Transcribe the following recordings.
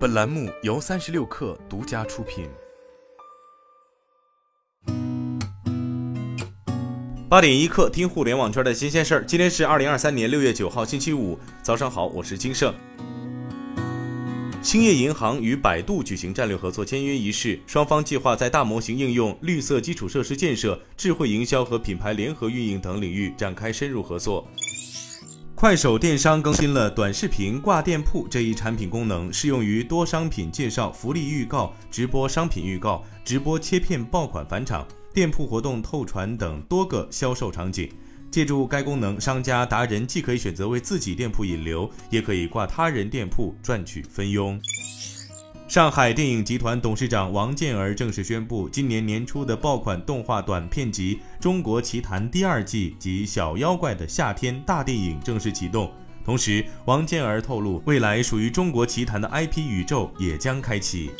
本栏目由三十六氪独家出品。八点一刻，听互联网圈的新鲜事儿。今天是二零二三年六月九号，星期五，早上好，我是金盛。兴业银行与百度举行战略合作签约仪式，双方计划在大模型应用、绿色基础设施建设、智慧营销和品牌联合运营等领域展开深入合作。快手电商更新了短视频挂店铺这一产品功能，适用于多商品介绍、福利预告、直播商品预告、直播切片爆款返场、店铺活动透传等多个销售场景。借助该功能，商家达人既可以选择为自己店铺引流，也可以挂他人店铺赚取分佣。上海电影集团董事长王健儿正式宣布，今年年初的爆款动画短片集《中国奇谭》第二季及《小妖怪的夏天》大电影正式启动。同时，王健儿透露，未来属于中国奇谭的 IP 宇宙也将开启。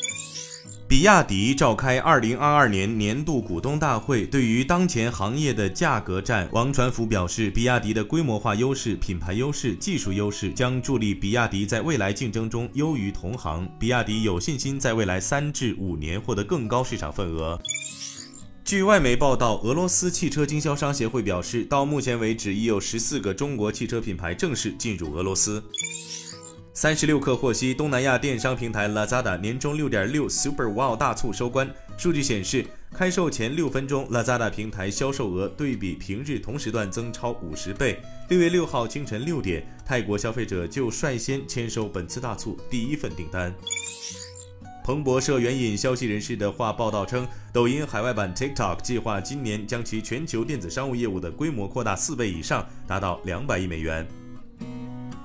比亚迪召开二零二二年年度股东大会，对于当前行业的价格战，王传福表示，比亚迪的规模化优势、品牌优势、技术优势将助力比亚迪在未来竞争中优于同行。比亚迪有信心在未来三至五年获得更高市场份额。据外媒报道，俄罗斯汽车经销商协会表示，到目前为止，已有十四个中国汽车品牌正式进入俄罗斯。三十六氪获悉，东南亚电商平台 Lazada 年终六点六 Super Wow 大促收官。数据显示，开售前六分钟，Lazada 平台销售额对比平日同时段增超五十倍。六月六号清晨六点，泰国消费者就率先签收本次大促第一份订单。彭博社援引消息人士的话报道称，抖音海外版 TikTok 计划今年将其全球电子商务业务的规模扩大四倍以上，达到两百亿美元。